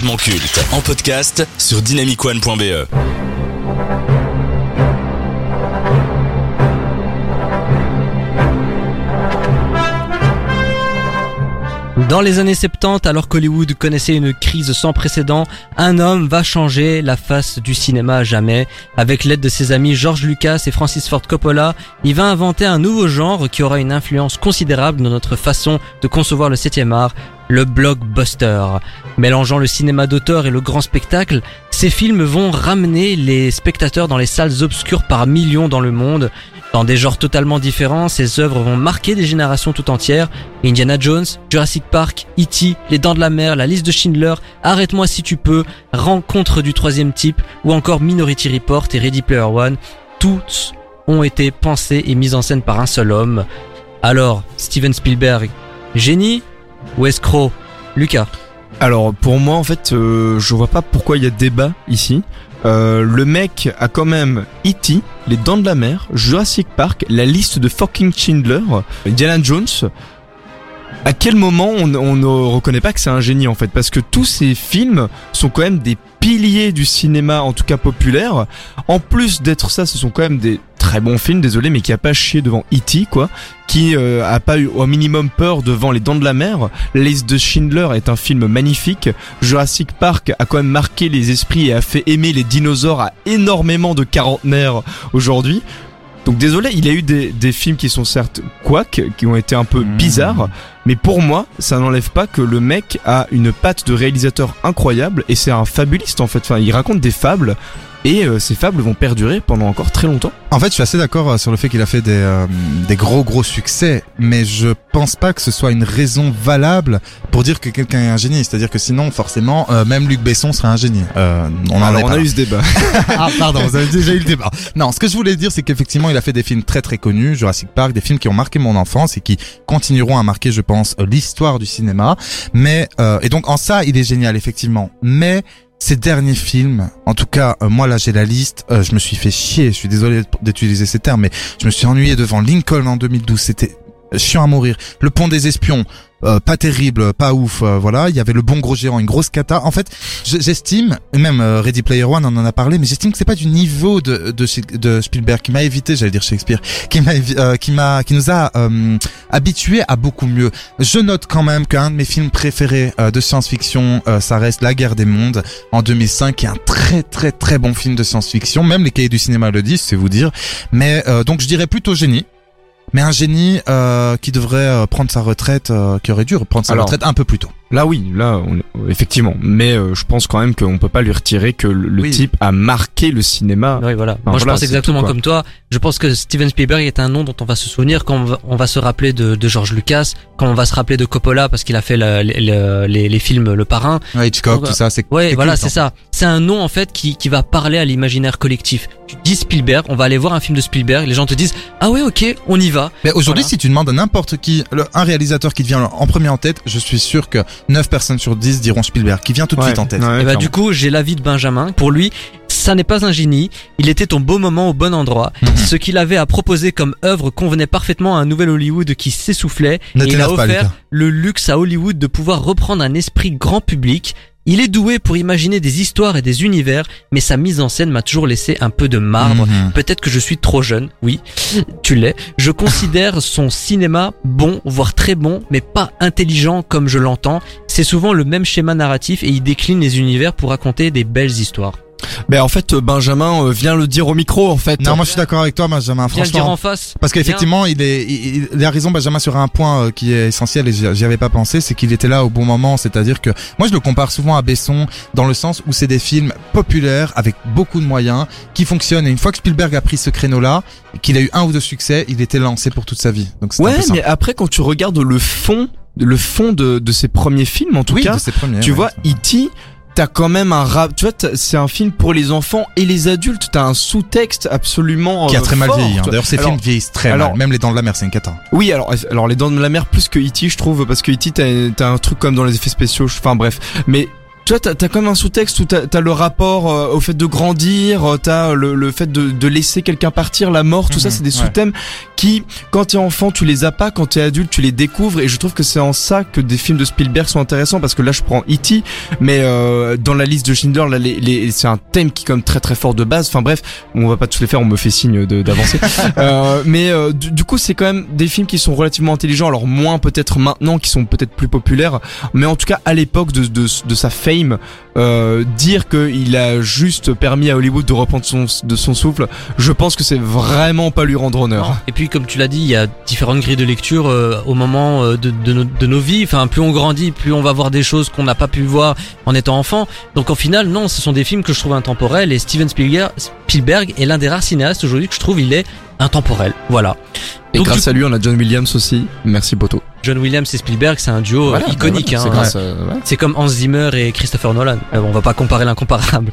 culte en podcast sur dynamicone.be. Dans les années 70, alors qu'Hollywood connaissait une crise sans précédent, un homme va changer la face du cinéma à jamais. Avec l'aide de ses amis George Lucas et Francis Ford Coppola, il va inventer un nouveau genre qui aura une influence considérable dans notre façon de concevoir le 7 art, le blockbuster. Mélangeant le cinéma d'auteur et le grand spectacle, ces films vont ramener les spectateurs dans les salles obscures par millions dans le monde. Dans des genres totalement différents, ces œuvres vont marquer des générations tout entières. Indiana Jones, Jurassic Park, E.T., Les Dents de la Mer, La Liste de Schindler, Arrête-moi si tu peux, Rencontre du troisième type, ou encore Minority Report et Ready Player One, tous ont été pensés et mis en scène par un seul homme. Alors, Steven Spielberg, génie? Ou escroc Lucas Alors pour moi en fait euh, je vois pas pourquoi il y a débat ici. Euh, le mec a quand même E.T., Les Dents de la Mer, Jurassic Park, la liste de fucking Schindler, Indiana Jones. À quel moment on, on ne reconnaît pas que c'est un génie en fait? Parce que tous ces films sont quand même des piliers du cinéma, en tout cas populaire. En plus d'être ça, ce sont quand même des très bons films, désolé, mais qui a pas chié devant E.T. quoi, qui euh, a pas eu au minimum peur devant Les Dents de la Mer. La liste de Schindler est un film magnifique. Jurassic Park a quand même marqué les esprits et a fait aimer les dinosaures à énormément de quarantenaires aujourd'hui. Donc désolé, il a eu des, des films qui sont certes quack, qui ont été un peu Mmh. bizarres, mais pour moi, ça n'enlève pas que le mec a une patte de réalisateur incroyable et c'est un fabuliste en fait. Enfin, il raconte des fables et euh, ces fables vont perdurer pendant encore très longtemps. En fait, je suis assez d'accord euh, sur le fait qu'il a fait des, euh, des gros gros succès, mais je pense pas que ce soit une raison valable pour dire que quelqu'un est un génie. C'est-à-dire que sinon, forcément, euh, même Luc Besson serait un génie. Euh, on en Alors, est on a eu ce débat. Ah pardon, vous avez déjà eu le débat. Non, ce que je voulais dire, c'est qu'effectivement, il a fait des films très très connus, Jurassic Park, des films qui ont marqué mon enfance et qui continueront à marquer, je pense, l'histoire du cinéma. Mais euh, et donc en ça, il est génial effectivement. Mais ces derniers films, en tout cas, euh, moi là j'ai la liste, euh, je me suis fait chier, je suis désolé d'utiliser ces termes, mais je me suis ennuyé devant Lincoln en 2012, c'était chiant à mourir. Le pont des espions, euh, pas terrible, pas ouf, euh, voilà. Il y avait le bon gros géant, une grosse cata. En fait, je- j'estime, même euh, Ready Player One on en a parlé, mais j'estime que c'est pas du niveau de, de, de Spielberg qui m'a évité, j'allais dire Shakespeare, qui m'a, euh, qui m'a, qui nous a euh, habitués à beaucoup mieux. Je note quand même qu'un de mes films préférés euh, de science-fiction, ça reste La Guerre des Mondes en 2005, qui est un très très très bon film de science-fiction. Même les cahiers du cinéma le disent, c'est vous dire. Mais donc je dirais plutôt génie. Mais un génie euh, qui devrait euh, prendre sa retraite, euh, qui aurait dû prendre sa Alors, retraite un peu plus tôt. Là oui, là on est- effectivement, mais euh, je pense quand même qu'on peut pas lui retirer que le, le Oui. type a marqué le cinéma. Oui, voilà. Moi, je pense exactement tout, comme toi. Je pense que Steven Spielberg est un nom dont on va se souvenir quand on va, on va se rappeler de, de George Lucas, quand on va se rappeler de Coppola parce qu'il a fait la- les, les- les- les films Le Parrain. Ouais, Hitchcock, Donc, tout ça, c'est Ouais, voilà, c'est hein. ça. C'est un nom en fait qui, qui va parler à l'imaginaire collectif. Tu dis Spielberg, on va aller voir un film de Spielberg, les gens te disent ah ouais ok, on y va. Mais aujourd'hui, Voilà. si tu demandes à n'importe qui, le- un réalisateur qui te vient en premier en tête, je suis sûr que 9 personnes sur 10 diront Spielberg, qui vient tout de Ouais, suite en tête. ouais, Et bah du coup, j'ai l'avis de Benjamin. Pour lui, ça n'est pas un génie. Il était au bon moment, au bon endroit. Mhm. Ce qu'il avait à proposer comme œuvre convenait parfaitement à un nouvel Hollywood qui s'essoufflait. Et il a pas, offert le luxe à Hollywood de pouvoir reprendre un esprit grand public. Il est doué pour imaginer des histoires et des univers, mais sa mise en scène m'a toujours laissé un peu de marbre. Mhm. Peut-être que je suis trop jeune, oui, tu l'es. Je considère son cinéma bon, voire très bon, mais pas intelligent comme je l'entends. C'est souvent le même schéma narratif et il décline les univers pour raconter des belles histoires. Ben en fait, Benjamin euh, vient le dire au micro en fait. Non, moi je suis d'accord avec toi, Benjamin, Viens le dire franchement. en face. Parce qu'effectivement, il est, il, il a raison, Benjamin, sur un point euh, qui est essentiel et j'y avais pas pensé, c'est qu'il était là au bon moment. C'est-à-dire que moi, je le compare souvent à Besson dans le sens où c'est des films populaires avec beaucoup de moyens qui fonctionnent. Et une fois que Spielberg a pris ce créneau-là, qu'il a eu un ou deux succès, il était lancé pour toute sa vie. Donc Ouais, mais après quand tu regardes le fond, le fond de, de ses premiers films en tout oui, cas, de ses premiers. tu ouais. vois, E.T., t'as quand même un rap, tu vois, c'est un film pour les enfants et les adultes, t'as un sous-texte absolument qui a euh, très mal vieilli. hein. D'ailleurs, ces Alors, films vieillissent très alors- mal. Même les Dents de la Mer, c'est une cata. Oui, alors, alors les dents de la mer plus que E.T. je trouve, parce que E.T. t'as, un truc comme dans les effets spéciaux, enfin bref. Mais tu vois, t'as, t'as comme un sous-texte où t'as, le rapport euh, au fait de grandir, euh, t'as le, le fait de, de laisser quelqu'un partir, la mort, tout ça, Mhm, c'est des ouais. Qui, quand t'es enfant, tu les as pas, quand t'es adulte, tu les découvres, et je trouve que c'est en ça que des films de Spielberg sont intéressants, parce que là, je prends E.T., mais euh, dans la liste de Schindler, là, les, les- c'est un thème qui est comme très très fort de base. Enfin bref, on va pas tous les faire, on me fait signe d'avancer. Euh, mais euh, du, du coup, c'est quand même des films qui sont relativement intelligents. Alors moins peut-être maintenant, qui sont peut-être plus populaires, mais en tout cas à l'époque de, de, de sa fame, euh, dire qu'il a juste permis à Hollywood de reprendre son, de son souffle, je pense que c'est vraiment pas lui rendre honneur. Et puis comme tu l'as dit, il y a différentes grilles de lecture euh, au moment euh, de, de, nos, de nos vies. Enfin, plus on grandit, plus on va voir des choses qu'on n'a pas pu voir en étant enfant. Donc en final, non, ce sont des films que je trouve intemporels. Et Steven Spielberg, Spielberg est l'un des rares cinéastes aujourd'hui que je trouve il est intemporel. Voilà. Et Donc, grâce à lui, on a John Williams aussi. Merci Poto. John Williams et Spielberg, c'est un duo euh, Voilà, iconique. hein. à- ouais. C'est comme Hans Zimmer et Christopher Nolan. Euh, on va pas comparer l'incomparable.